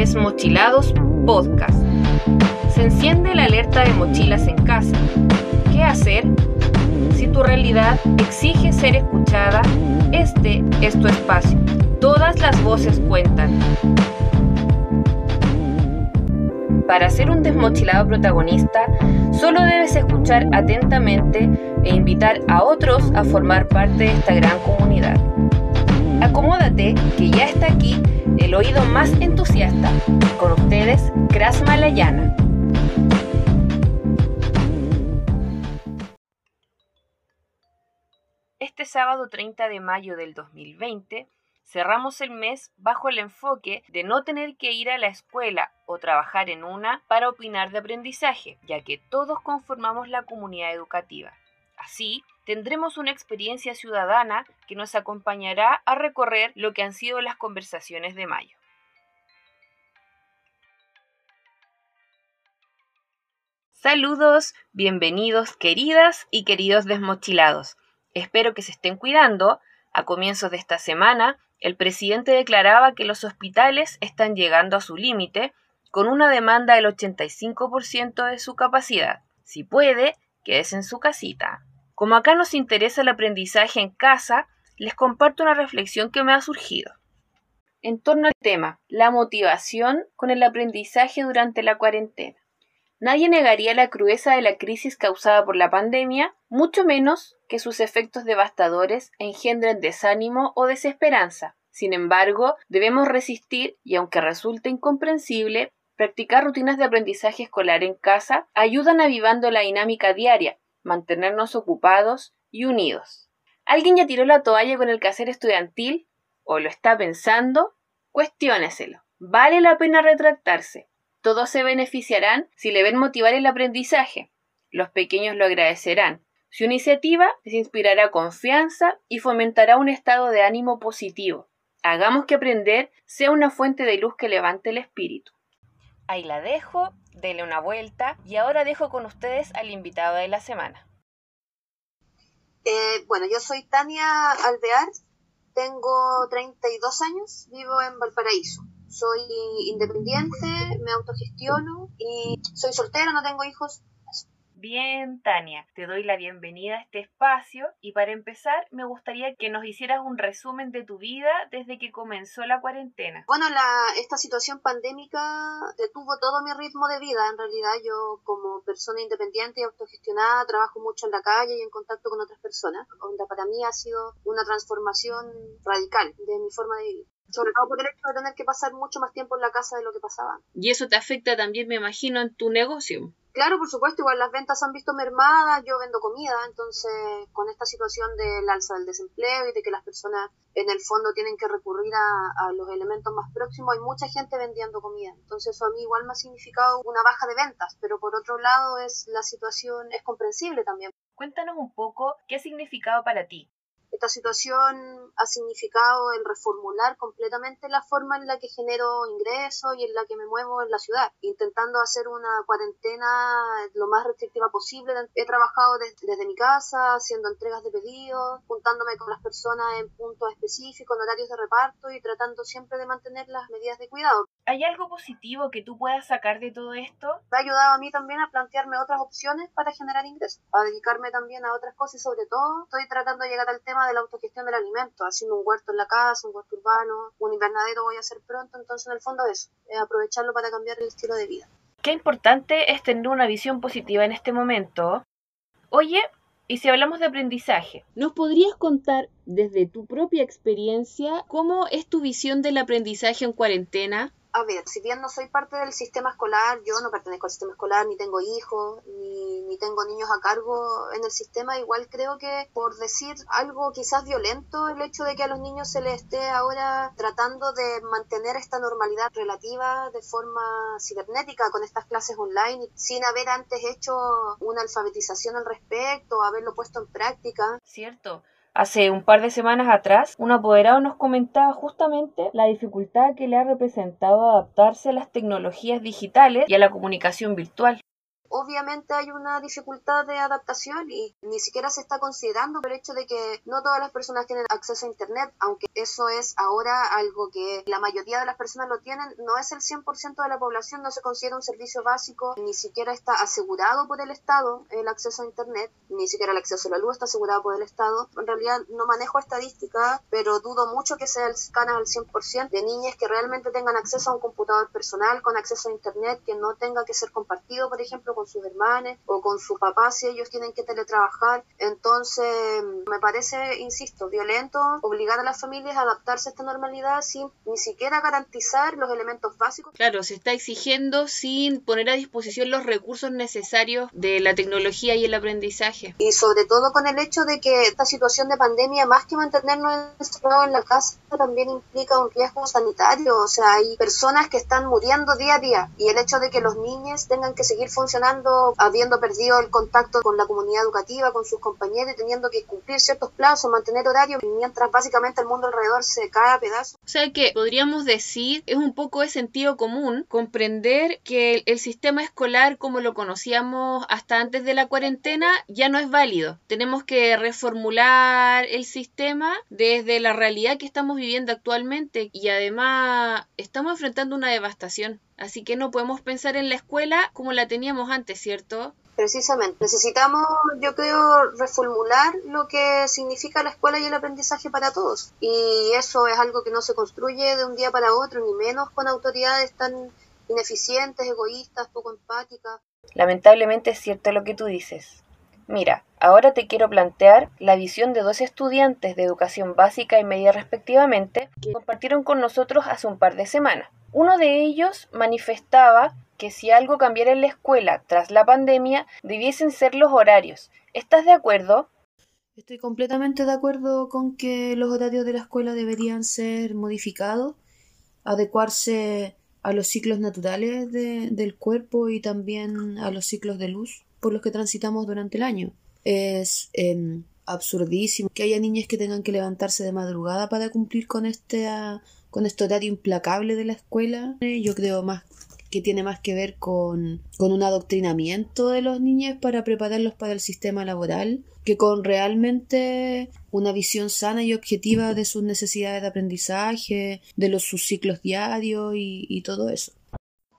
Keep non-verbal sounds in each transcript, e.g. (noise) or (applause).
Desmochilados Podcast. Se enciende la alerta de mochilas en casa. ¿Qué hacer? Si tu realidad exige ser escuchada, este es tu espacio. Todas las voces cuentan. Para ser un desmochilado protagonista, solo debes escuchar atentamente e invitar a otros a formar parte de esta gran comunidad. Acomódate, que ya está aquí el oído más entusiasta. Con ustedes, Kras Malayana. Este sábado 30 de mayo del 2020 cerramos el mes bajo el enfoque de no tener que ir a la escuela o trabajar en una para opinar de aprendizaje, ya que todos conformamos la comunidad educativa. Así, tendremos una experiencia ciudadana que nos acompañará a recorrer lo que han sido las conversaciones de mayo. Saludos, bienvenidos queridas y queridos desmochilados. Espero que se estén cuidando. A comienzos de esta semana, el presidente declaraba que los hospitales están llegando a su límite con una demanda del 85% de su capacidad. Si puede, quédese en su casita. Como acá nos interesa el aprendizaje en casa, les comparto una reflexión que me ha surgido. En torno al tema, la motivación con el aprendizaje durante la cuarentena. Nadie negaría la crudeza de la crisis causada por la pandemia, mucho menos que sus efectos devastadores engendren desánimo o desesperanza. Sin embargo, debemos resistir y aunque resulte incomprensible, practicar rutinas de aprendizaje escolar en casa ayudan avivando la dinámica diaria, mantenernos ocupados y unidos. ¿Alguien ya tiró la toalla con el quehacer estudiantil? ¿O lo está pensando? Cuestióneselo. ¿Vale la pena retractarse? Todos se beneficiarán si le ven motivar el aprendizaje. Los pequeños lo agradecerán. Su iniciativa les inspirará confianza y fomentará un estado de ánimo positivo. Hagamos que aprender sea una fuente de luz que levante el espíritu. Ahí la dejo, dele una vuelta y ahora dejo con ustedes al invitado de la semana. Eh, bueno, yo soy Tania Alvear, tengo 32 años, vivo en Valparaíso soy independiente, me autogestiono y soy soltera, no tengo hijos. Bien, Tania, te doy la bienvenida a este espacio y para empezar me gustaría que nos hicieras un resumen de tu vida desde que comenzó la cuarentena. Bueno, la, esta situación pandémica detuvo todo mi ritmo de vida. En realidad yo como persona independiente y autogestionada trabajo mucho en la calle y en contacto con otras personas. para mí ha sido una transformación radical de mi forma de vivir sobre todo por el hecho de tener que pasar mucho más tiempo en la casa de lo que pasaba. Y eso te afecta también, me imagino, en tu negocio. Claro, por supuesto, igual las ventas han visto mermadas, yo vendo comida, entonces con esta situación del alza del desempleo y de que las personas en el fondo tienen que recurrir a, los elementos más próximos, hay mucha gente vendiendo comida, entonces eso a mí igual me ha significado una baja de ventas, pero por otro lado es la situación es comprensible también. Cuéntanos un poco qué ha significado para ti esta situación ha significado el reformular completamente la forma en la que genero ingresos y en la que me muevo en la ciudad, intentando hacer una cuarentena lo más restrictiva posible. He trabajado desde, mi casa, haciendo entregas de pedidos, juntándome con las personas en puntos específicos, en horarios de reparto y tratando siempre de mantener las medidas de cuidado. ¿Hay algo positivo que tú puedas sacar de todo esto? Me ha ayudado a mí también a plantearme otras opciones para generar ingresos, a dedicarme también a otras cosas y sobre todo estoy tratando de llegar al tema de la autogestión del alimento, haciendo un huerto en la casa, un huerto urbano, un invernadero voy a hacer pronto, entonces en el fondo eso, es aprovecharlo para cambiar el estilo de vida. Qué importante es tener una visión positiva en este momento. Oye, y si hablamos de aprendizaje, ¿nos podrías contar desde tu propia experiencia cómo es tu visión del aprendizaje en cuarentena? A ver, si bien no soy parte del sistema escolar, yo no pertenezco al sistema escolar, ni tengo hijos, ni, ni, tengo niños a cargo en el sistema, igual creo que por decir algo quizás violento, el hecho de que a los niños se les esté ahora tratando de mantener esta normalidad relativa de forma cibernética con estas clases online, sin haber antes hecho una alfabetización al respecto, haberlo puesto en práctica. Cierto. Hace un par de semanas atrás, un apoderado nos comentaba justamente la dificultad que le ha representado adaptarse a las tecnologías digitales y a la comunicación virtual. Obviamente hay una dificultad de adaptación y ni siquiera se está considerando el hecho de que no todas las personas tienen acceso a Internet, aunque eso es ahora algo que la mayoría de las personas lo tienen, no es el 100% de la población, no se considera un servicio básico, ni siquiera está asegurado por el Estado el acceso a Internet, ni siquiera el acceso a la luz está asegurado por el Estado. En realidad no manejo estadísticas, pero dudo mucho que sea el al 100% de niñas que realmente tengan acceso a un computador personal, con acceso a Internet, que no tenga que ser compartido, por ejemplo, con sus hermanos o con sus papás si ellos tienen que teletrabajar. Entonces, me parece, insisto, violento obligar a las familias a adaptarse a esta normalidad sin ni siquiera garantizar los elementos básicos. Claro, se está exigiendo sin poner a disposición los recursos necesarios de la tecnología y el aprendizaje. Y sobre todo con el hecho de que esta situación de pandemia, más que mantenernos encerrados en la casa, también implica un riesgo sanitario. O sea, hay personas que están muriendo día a día y el hecho de que los niños tengan que seguir funcionando habiendo perdido el contacto con la comunidad educativa, con sus compañeros y teniendo que cumplir ciertos plazos, mantener horarios, mientras básicamente el mundo alrededor se cae a pedazos. O sea que podríamos decir, es un poco de sentido común comprender que el sistema escolar como lo conocíamos hasta antes de la cuarentena ya no es válido. Tenemos que reformular el sistema desde la realidad que estamos viviendo actualmente y además estamos enfrentando una devastación. Así que no podemos pensar en la escuela como la teníamos antes, ¿cierto? Precisamente. Necesitamos, yo creo, reformular lo que significa la escuela y el aprendizaje para todos. Y eso es algo que no se construye de un día para otro, ni menos con autoridades tan ineficientes, egoístas, poco empáticas. Lamentablemente es cierto lo que tú dices. Mira, ahora te quiero plantear la visión de dos estudiantes de educación básica y media respectivamente que compartieron con nosotros hace un par de semanas. Uno de ellos manifestaba que si algo cambiara en la escuela tras la pandemia, debiesen ser los horarios. ¿Estás de acuerdo? Estoy completamente de acuerdo con que los horarios de la escuela deberían ser modificados, adecuarse a los ciclos naturales del cuerpo y también a los ciclos de luz por los que transitamos durante el año. Es em, absurdísimo que haya niñas que tengan que levantarse de madrugada para cumplir con este, con este horario implacable de la escuela. Yo creo más que tiene más que ver con, con un adoctrinamiento de los niños para prepararlos para el sistema laboral que con realmente una visión sana y objetiva de sus necesidades de aprendizaje, de los sus ciclos diarios y todo eso.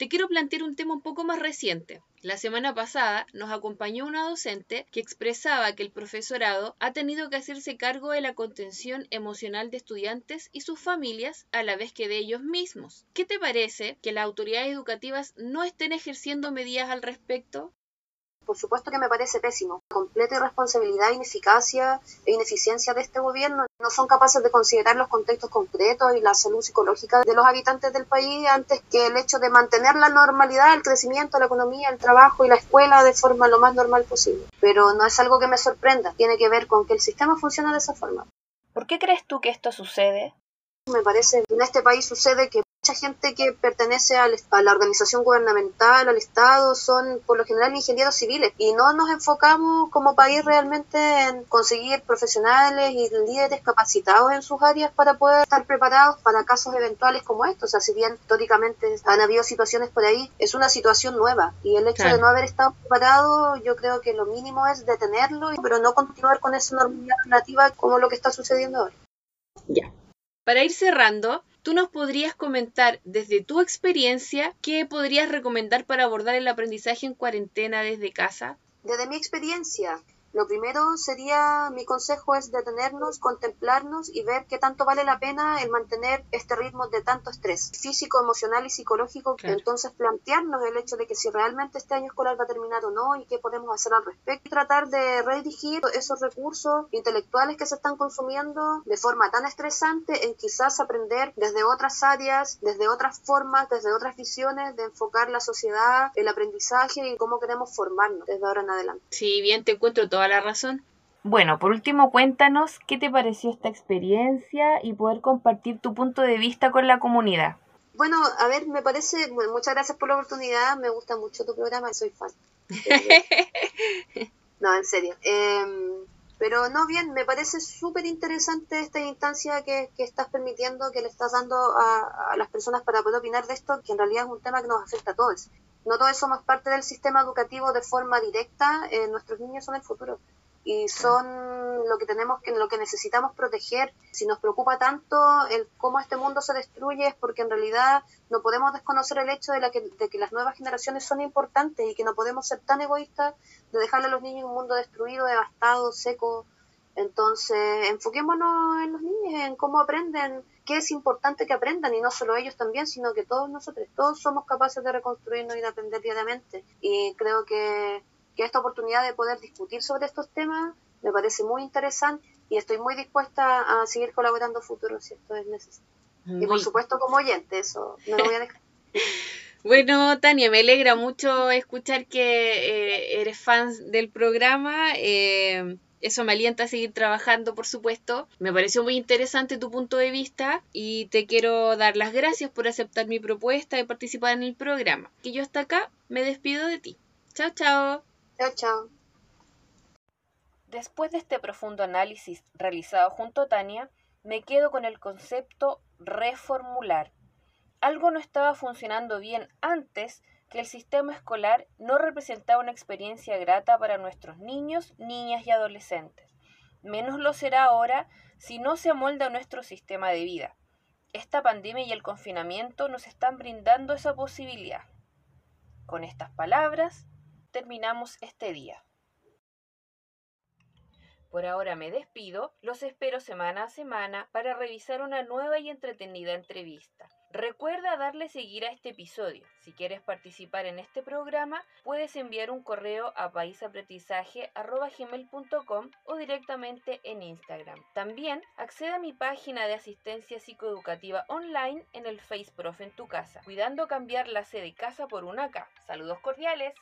Te quiero plantear un tema un poco más reciente. La semana pasada nos acompañó una docente que expresaba que el profesorado ha tenido que hacerse cargo de la contención emocional de estudiantes y sus familias a la vez que de ellos mismos. ¿Qué te parece que las autoridades educativas no estén ejerciendo medidas al respecto? Por supuesto que me parece pésimo. Completa irresponsabilidad, ineficacia e ineficiencia de este gobierno. No son capaces de considerar los contextos concretos y la salud psicológica de los habitantes del país antes que el hecho de mantener la normalidad, el crecimiento, la economía, el trabajo y la escuela de forma lo más normal posible. Pero no es algo que me sorprenda. Tiene que ver con que el sistema funciona de esa forma. ¿Por qué crees tú que esto sucede? Me parece que en este país sucede que mucha gente que pertenece a la organización gubernamental, al Estado, son por lo general ingenieros civiles y no nos enfocamos como país realmente en conseguir profesionales y líderes capacitados en sus áreas para poder estar preparados para casos eventuales como estos. O sea, si bien históricamente han habido situaciones por ahí, es una situación nueva y el hecho de no haber estado preparado, yo creo que lo mínimo es detenerlo, pero no continuar con esa normalidad relativa como lo que está sucediendo ahora. Ya. Para ir cerrando, ¿tú nos podrías comentar desde tu experiencia qué podrías recomendar para abordar el aprendizaje en cuarentena desde casa? Desde mi experiencia, lo primero sería, mi consejo es detenernos, contemplarnos y ver qué tanto vale la pena el mantener este ritmo de tanto estrés físico, emocional y psicológico. Entonces plantearnos el hecho de que si realmente este año escolar va a terminar o no y qué podemos hacer al respecto. Y tratar de redirigir esos recursos intelectuales que se están consumiendo de forma tan estresante en quizás aprender desde otras áreas, desde otras formas, desde otras visiones de enfocar la sociedad, el aprendizaje y cómo queremos formarnos desde ahora en adelante. Sí, bien, te encuentro todo la razón. Bueno, por último, cuéntanos qué te pareció esta experiencia y poder compartir tu punto de vista con la comunidad. Bueno, a ver, me parece, muchas gracias por la oportunidad, me gusta mucho tu programa, soy fan. (laughs) no, en serio. Em, pero no bien, me parece súper interesante esta instancia que, que, estás permitiendo, que le estás dando a, a, las personas para poder opinar de esto, que en realidad es un tema que nos afecta a todos. No todos somos parte del sistema educativo de forma directa, eh, nuestros niños son el futuro y son lo que tenemos que lo que necesitamos proteger. Si nos preocupa tanto el cómo este mundo se destruye es porque en realidad no podemos desconocer el hecho de, la que, de que las nuevas generaciones son importantes y que no podemos ser tan egoístas de dejarle a los niños un mundo destruido, devastado, seco. Entonces, enfoquémonos en los niños, en cómo aprenden, qué es importante que aprendan, y no solo ellos también, sino que todos nosotros, todos somos capaces de reconstruirnos y de aprender diariamente. Y creo que que esta oportunidad de poder discutir sobre estos temas me parece muy interesante y estoy muy dispuesta a seguir colaborando futuro si esto es necesario. Y por supuesto como oyente, eso no lo voy a dejar. (laughs) Bueno, Tania, me alegra mucho escuchar que eh, eres fan del programa. Eh, eso me alienta a seguir trabajando, por supuesto. Me pareció muy interesante tu punto de vista y te quiero dar las gracias por aceptar mi propuesta de participar en el programa. Que yo hasta acá me despido de ti. Chao, chao. Chao, chao. Después de este profundo análisis realizado junto a Tania, me quedo con el concepto reformular. Algo no estaba funcionando bien antes que el sistema escolar no representaba una experiencia grata para nuestros niños, niñas y adolescentes. Menos lo será ahora si no se amolda nuestro sistema de vida. Esta pandemia y el confinamiento nos están brindando esa posibilidad. Con estas palabras, terminamos este día. Por ahora me despido, los espero semana a semana para revisar una nueva y entretenida entrevista. Recuerda darle seguir a este episodio. Si quieres participar en este programa, puedes enviar un correo a paisaprendizaje.com o directamente en Instagram. También accede a mi página de asistencia psicoeducativa online en el Face Prof en tu casa, cuidando cambiar la C de casa por una K. Saludos cordiales.